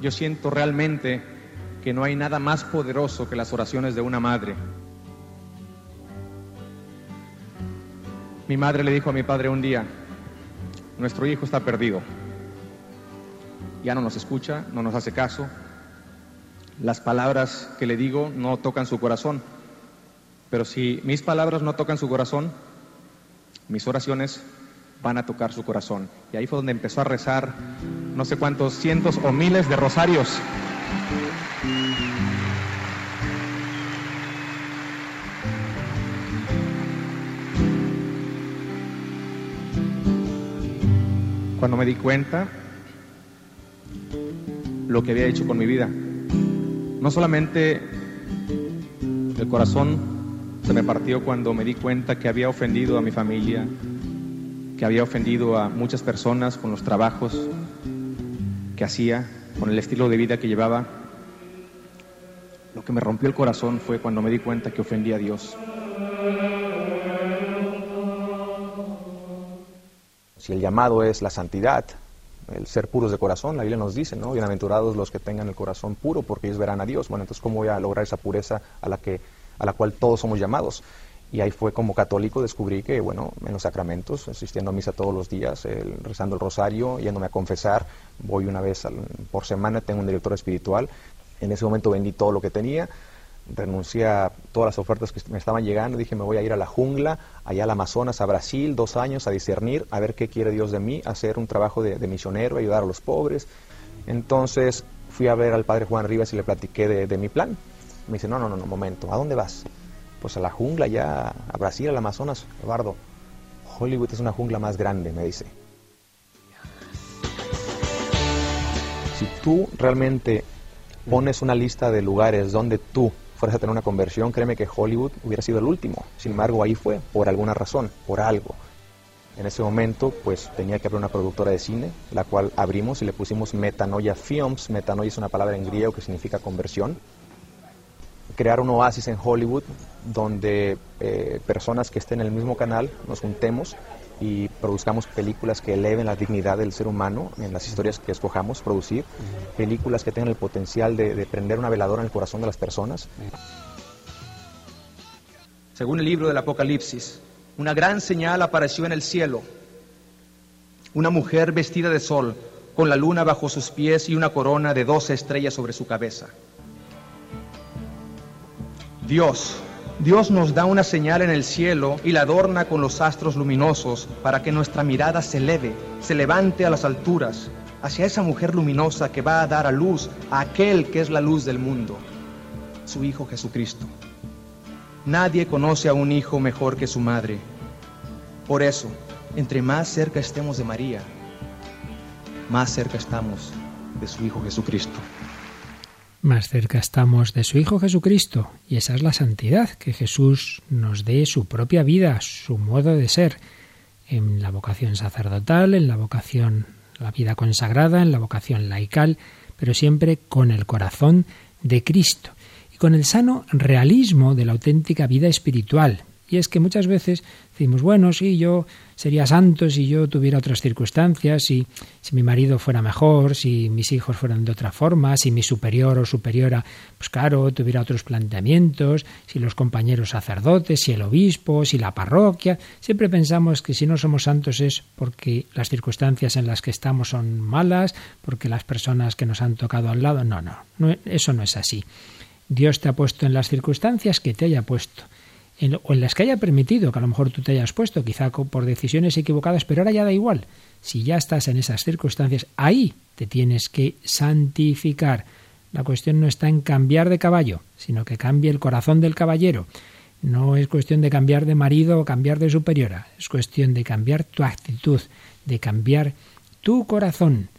Yo siento realmente que no hay nada más poderoso que las oraciones de una madre. Mi madre le dijo a mi padre un día, nuestro hijo está perdido. Ya no nos escucha, no nos hace caso. Las palabras que le digo no tocan su corazón. Pero si mis palabras no tocan su corazón, mis oraciones van a tocar su corazón. Y ahí fue donde empezó a rezar no sé cuántos cientos o miles de rosarios. Cuando me di cuenta lo que había hecho con mi vida, no solamente el corazón se me partió cuando me di cuenta que había ofendido a mi familia, que había ofendido a muchas personas con los trabajos que hacía, con el estilo de vida que llevaba. Lo que me rompió el corazón fue cuando me di cuenta que ofendí a Dios. Si el llamado es la santidad, el ser puros de corazón, la Biblia nos dice, ¿no? Bienaventurados los que tengan el corazón puro, porque ellos verán a Dios. Bueno, entonces, ¿cómo voy a lograr esa pureza a la, que, a la cual todos somos llamados? Y ahí fue como católico descubrí que, bueno, en los sacramentos, asistiendo a misa todos los días, rezando el rosario, yéndome a confesar, voy una vez por semana, tengo un director espiritual. En ese momento vendí todo lo que tenía, renuncié a todas las ofertas que me estaban llegando, dije me voy a ir a la jungla, allá al Amazonas, a Brasil, dos años a discernir, a ver qué quiere Dios de mí, hacer un trabajo de, misionero, ayudar a los pobres. Entonces fui a ver al padre Juan Rivas y le platiqué de, de mi plan. Me dice, no, no, no, no, momento, ¿a dónde vas? pues a la jungla ya, a Brasil, al Amazonas, Eduardo. Hollywood es una jungla más grande, me dice. Si tú realmente pones una lista de lugares donde tú fueras a tener una conversión, créeme que Hollywood hubiera sido el último. Sin embargo, ahí fue, por alguna razón, por algo. En ese momento, pues tenía que abrir una productora de cine, la cual abrimos y le pusimos Metanoia Films. Metanoia es una palabra en griego que significa conversión crear un oasis en Hollywood donde eh, personas que estén en el mismo canal nos juntemos y produzcamos películas que eleven la dignidad del ser humano en las historias que escojamos producir, películas que tengan el potencial de, de prender una veladora en el corazón de las personas. Según el libro del Apocalipsis, una gran señal apareció en el cielo. Una mujer vestida de sol, con la luna bajo sus pies y una corona de doce estrellas sobre su cabeza. Dios, Dios nos da una señal en el cielo y la adorna con los astros luminosos para que nuestra mirada se eleve, se levante a las alturas, hacia esa mujer luminosa que va a dar a luz a aquel que es la luz del mundo, su Hijo Jesucristo. Nadie conoce a un hijo mejor que su madre. Por eso, entre más cerca estemos de María, más cerca estamos de su Hijo Jesucristo más cerca estamos de su Hijo Jesucristo, y esa es la santidad, que Jesús nos dé su propia vida, su modo de ser, en la vocación sacerdotal, en la vocación, la vida consagrada, en la vocación laical, pero siempre con el corazón de Cristo y con el sano realismo de la auténtica vida espiritual. Y es que muchas veces decimos, bueno, sí, yo sería santo si yo tuviera otras circunstancias, si, si mi marido fuera mejor, si mis hijos fueran de otra forma, si mi superior o superiora, pues claro, tuviera otros planteamientos, si los compañeros sacerdotes, si el obispo, si la parroquia. Siempre pensamos que si no somos santos es porque las circunstancias en las que estamos son malas, porque las personas que nos han tocado al lado. No, no, no eso no es así. Dios te ha puesto en las circunstancias que te haya puesto o en las que haya permitido que a lo mejor tú te hayas puesto, quizá por decisiones equivocadas, pero ahora ya da igual. Si ya estás en esas circunstancias, ahí te tienes que santificar. La cuestión no está en cambiar de caballo, sino que cambie el corazón del caballero. No es cuestión de cambiar de marido o cambiar de superiora, es cuestión de cambiar tu actitud, de cambiar tu corazón.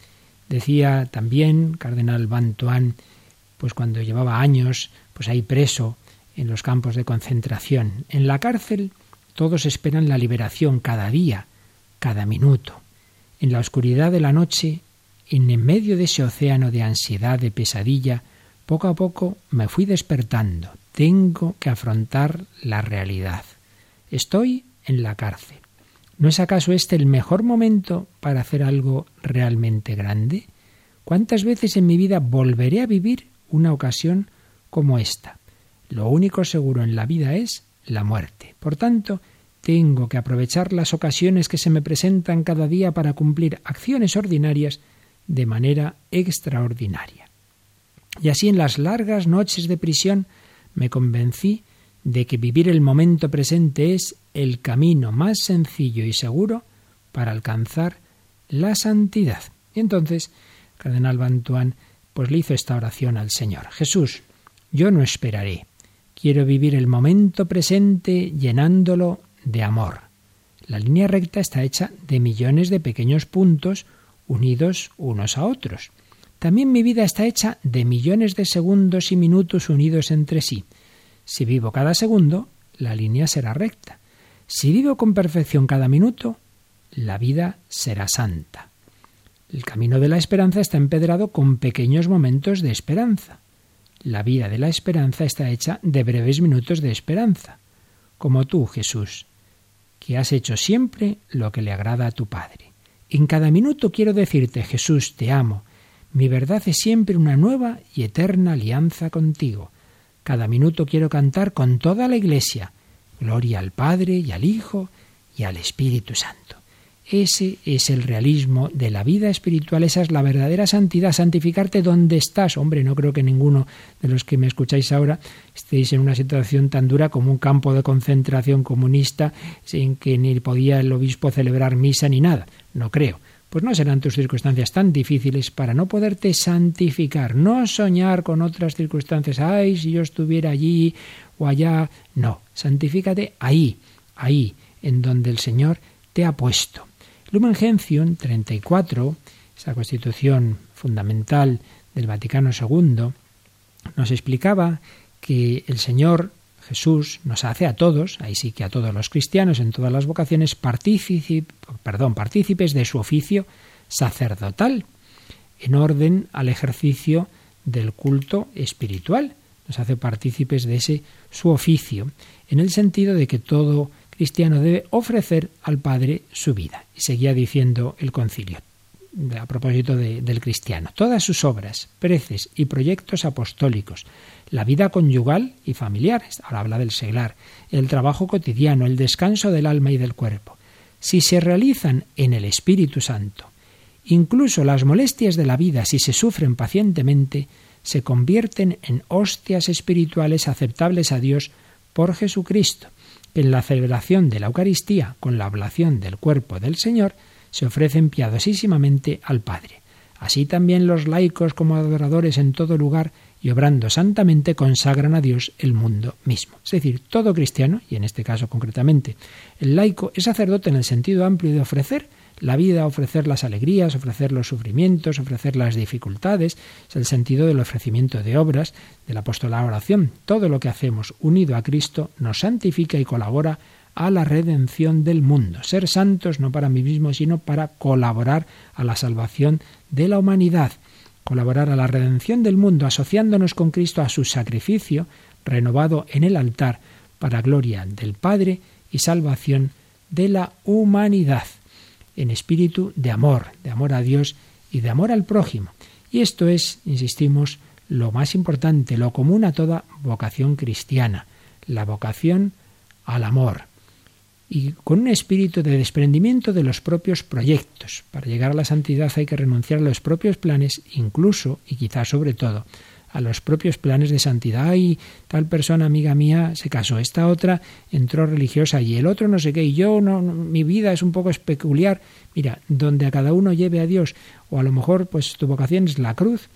Decía también Cardenal Bantuán, pues cuando llevaba años, pues ahí preso, en los campos de concentración. En la cárcel todos esperan la liberación cada día, cada minuto. En la oscuridad de la noche, en medio de ese océano de ansiedad, de pesadilla, poco a poco me fui despertando. Tengo que afrontar la realidad. Estoy en la cárcel. ¿No es acaso este el mejor momento para hacer algo realmente grande? ¿Cuántas veces en mi vida volveré a vivir una ocasión como esta? Lo único seguro en la vida es la muerte. Por tanto, tengo que aprovechar las ocasiones que se me presentan cada día para cumplir acciones ordinarias de manera extraordinaria. Y así en las largas noches de prisión me convencí de que vivir el momento presente es el camino más sencillo y seguro para alcanzar la santidad. Y entonces, Cardenal Bantuán pues le hizo esta oración al Señor. Jesús, yo no esperaré. Quiero vivir el momento presente llenándolo de amor. La línea recta está hecha de millones de pequeños puntos unidos unos a otros. También mi vida está hecha de millones de segundos y minutos unidos entre sí. Si vivo cada segundo, la línea será recta. Si vivo con perfección cada minuto, la vida será santa. El camino de la esperanza está empedrado con pequeños momentos de esperanza. La vida de la esperanza está hecha de breves minutos de esperanza, como tú, Jesús, que has hecho siempre lo que le agrada a tu Padre. En cada minuto quiero decirte, Jesús, te amo. Mi verdad es siempre una nueva y eterna alianza contigo. Cada minuto quiero cantar con toda la Iglesia. Gloria al Padre y al Hijo y al Espíritu Santo. Ese es el realismo de la vida espiritual, esa es la verdadera santidad, santificarte donde estás. Hombre, no creo que ninguno de los que me escucháis ahora estéis en una situación tan dura como un campo de concentración comunista sin que ni podía el obispo celebrar misa ni nada. No creo. Pues no serán tus circunstancias tan difíciles para no poderte santificar, no soñar con otras circunstancias, ay, si yo estuviera allí o allá. No, santifícate ahí, ahí, en donde el Señor te ha puesto. Lumen Gentium 34, esa constitución fundamental del Vaticano II, nos explicaba que el Señor Jesús nos hace a todos, ahí sí que a todos los cristianos en todas las vocaciones, perdón, partícipes de su oficio sacerdotal, en orden al ejercicio del culto espiritual. Nos hace partícipes de ese su oficio, en el sentido de que todo cristiano debe ofrecer al Padre su vida. Y seguía diciendo el concilio a propósito del cristiano. Todas sus obras, preces y proyectos apostólicos, la vida conyugal y familiar, ahora habla del seglar, el trabajo cotidiano, el descanso del alma y del cuerpo, si se realizan en el Espíritu Santo, incluso las molestias de la vida, si se sufren pacientemente, se convierten en hostias espirituales aceptables a Dios por Jesucristo en la celebración de la Eucaristía con la ablación del cuerpo del Señor se ofrecen piadosísimamente al Padre. Así también los laicos como adoradores en todo lugar y obrando santamente consagran a Dios el mundo mismo. Es decir, todo cristiano, y en este caso concretamente el laico, es sacerdote en el sentido amplio de ofrecer la vida, ofrecer las alegrías, ofrecer los sufrimientos, ofrecer las dificultades, es el sentido del ofrecimiento de obras, del apostolado la oración. Todo lo que hacemos unido a Cristo nos santifica y colabora a la redención del mundo. Ser santos no para mí mismo, sino para colaborar a la salvación de la humanidad, colaborar a la redención del mundo, asociándonos con Cristo a su sacrificio renovado en el altar para gloria del Padre y salvación de la humanidad en espíritu de amor, de amor a Dios y de amor al prójimo. Y esto es, insistimos, lo más importante, lo común a toda vocación cristiana, la vocación al amor. Y con un espíritu de desprendimiento de los propios proyectos. Para llegar a la santidad hay que renunciar a los propios planes, incluso y quizás sobre todo a los propios planes de santidad. Y tal persona, amiga mía, se casó, esta otra entró religiosa y el otro no sé qué, y yo no, mi vida es un poco peculiar. Mira, donde a cada uno lleve a Dios, o a lo mejor pues tu vocación es la cruz,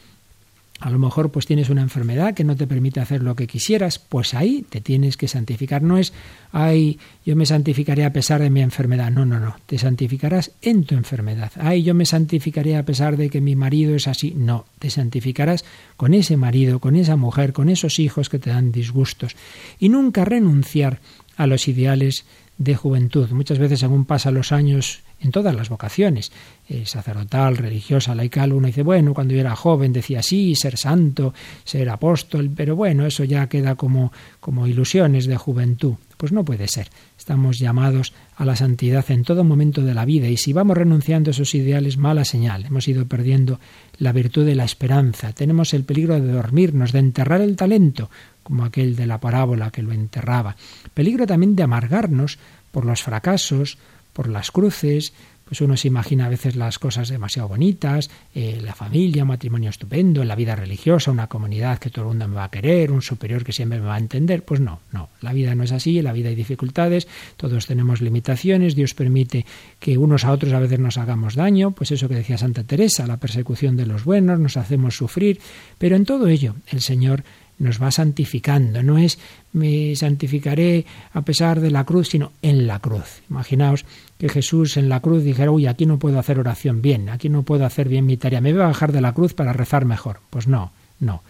a lo mejor pues tienes una enfermedad que no te permite hacer lo que quisieras, pues ahí te tienes que santificar. No es, ay, yo me santificaré a pesar de mi enfermedad. No, no, no, te santificarás en tu enfermedad. Ay, yo me santificaré a pesar de que mi marido es así. No, te santificarás con ese marido, con esa mujer, con esos hijos que te dan disgustos. Y nunca renunciar a los ideales de juventud. Muchas veces, según pasan los años, en todas las vocaciones, eh, sacerdotal, religiosa, laical, uno dice, bueno, cuando yo era joven decía sí, ser santo, ser apóstol, pero bueno, eso ya queda como, como ilusiones de juventud. Pues no puede ser. Estamos llamados a la santidad en todo momento de la vida y si vamos renunciando a esos ideales, mala señal. Hemos ido perdiendo la virtud de la esperanza. Tenemos el peligro de dormirnos, de enterrar el talento, como aquel de la parábola que lo enterraba. Peligro también de amargarnos por los fracasos, por las cruces, pues uno se imagina a veces las cosas demasiado bonitas, eh, la familia, un matrimonio estupendo, la vida religiosa, una comunidad que todo el mundo me va a querer, un superior que siempre me va a entender. Pues no, no, la vida no es así, la vida hay dificultades, todos tenemos limitaciones, Dios permite que unos a otros a veces nos hagamos daño, pues eso que decía Santa Teresa, la persecución de los buenos, nos hacemos sufrir, pero en todo ello el Señor nos va santificando. No es me santificaré a pesar de la cruz, sino en la cruz. Imaginaos que Jesús en la cruz dijera, uy, aquí no puedo hacer oración bien, aquí no puedo hacer bien mi tarea, me voy a bajar de la cruz para rezar mejor. Pues no, no.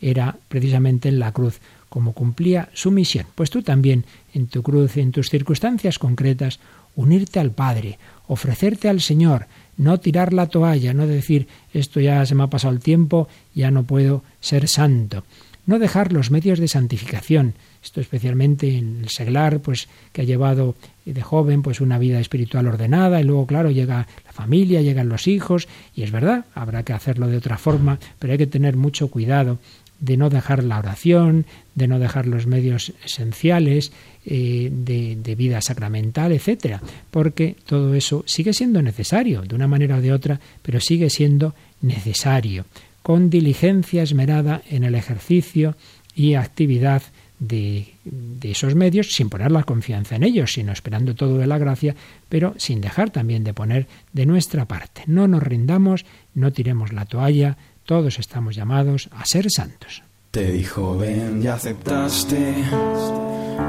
Era precisamente en la cruz como cumplía su misión. Pues tú también, en tu cruz, en tus circunstancias concretas, unirte al Padre, ofrecerte al Señor, no tirar la toalla, no decir esto ya se me ha pasado el tiempo, ya no puedo ser santo no dejar los medios de santificación. Esto especialmente en el seglar, pues que ha llevado de joven pues una vida espiritual ordenada y luego claro llega la familia, llegan los hijos y es verdad, habrá que hacerlo de otra forma, pero hay que tener mucho cuidado de no dejar la oración, de no dejar los medios esenciales eh, de, de, vida sacramental, etcétera, porque todo eso sigue siendo necesario, de una manera o de otra, pero sigue siendo necesario con diligencia esmerada en el ejercicio y actividad de, esos medios, sin poner la confianza en ellos, sino esperando todo de la gracia, pero sin dejar también de poner de nuestra parte. No nos rindamos, no tiremos la toalla, todos estamos llamados a ser santos. Te dijo, ven, aceptaste,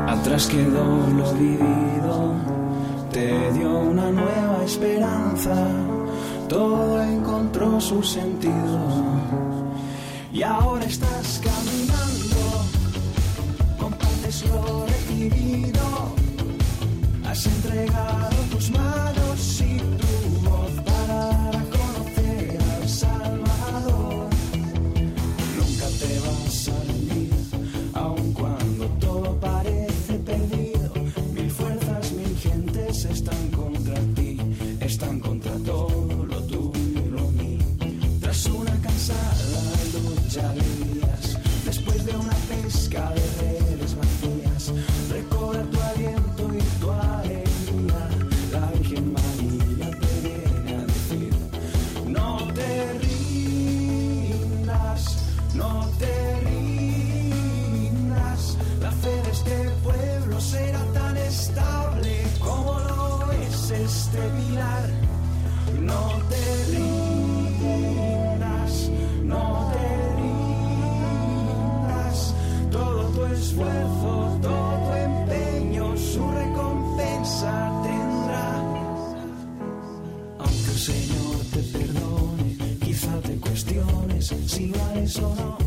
atrás quedó lo vivido, te dio una nueva esperanza todo encontró su sentido. Y ahora estás caminando, compartes lo recibido, has entregado tus manos y tu voz para conocer al Salvador. Nunca te vas a rendir, aun cuando todo parece perdido. Mil fuerzas, mil gentes están contra ti, están contra este pilar. No te rindas, no te todo tu esfuerzo, todo tu empeño, su recompensa tendrá. Aunque el Señor te perdone, quizá te cuestiones si vales o no.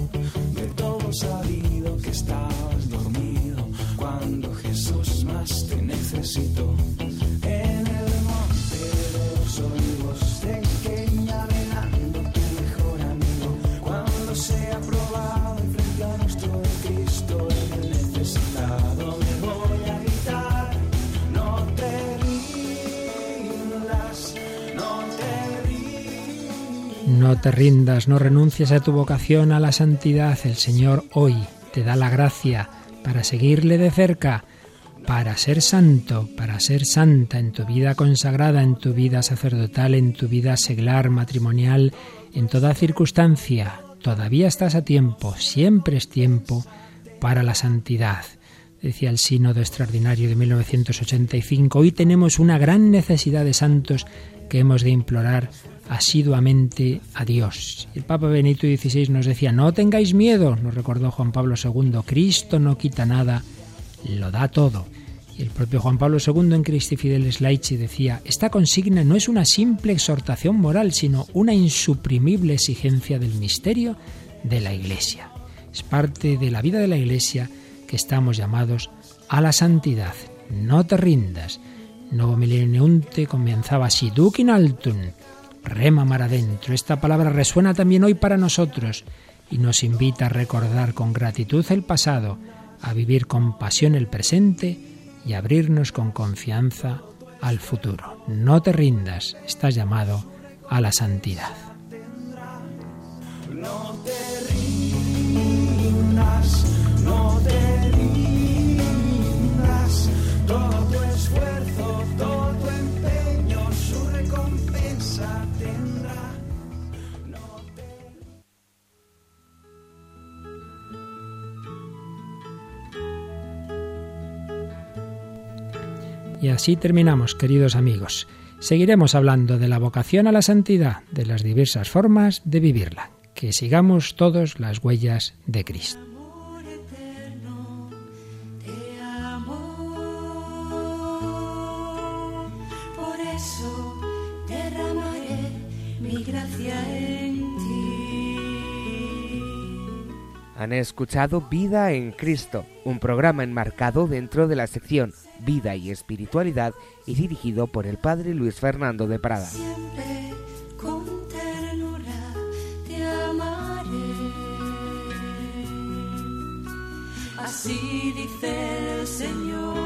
No te rindas, no renuncies a tu vocación a la santidad. El Señor hoy te da la gracia para seguirle de cerca, para ser santo, para ser santa en tu vida consagrada, en tu vida sacerdotal, en tu vida seglar, matrimonial, en toda circunstancia. Todavía estás a tiempo, siempre es tiempo para la santidad. Decía el Sínodo Extraordinario de 1985, hoy tenemos una gran necesidad de santos que hemos de implorar asiduamente a Dios. El Papa Benito XVI nos decía, no tengáis miedo, nos recordó Juan Pablo II, Cristo no quita nada, lo da todo. Y el propio Juan Pablo II en Christi Fideles Laici decía, esta consigna no es una simple exhortación moral, sino una insuprimible exigencia del misterio de la Iglesia. Es parte de la vida de la Iglesia que estamos llamados a la santidad. No te rindas. Novo comenzaba así, in rema mar adentro. Esta palabra resuena también hoy para nosotros y nos invita a recordar con gratitud el pasado, a vivir con pasión el presente y abrirnos con confianza al futuro. No te rindas, estás llamado a la santidad. Y así terminamos, queridos amigos. Seguiremos hablando de la vocación a la santidad, de las diversas formas de vivirla. Que sigamos todos las huellas de Cristo. Te amo. Por eso derramaré mi gracia en ti. Han escuchado Vida en Cristo, un programa enmarcado dentro de la sección Vida y Espiritualidad y dirigido por el Padre Luis Fernando de Prada. Así dice el Señor.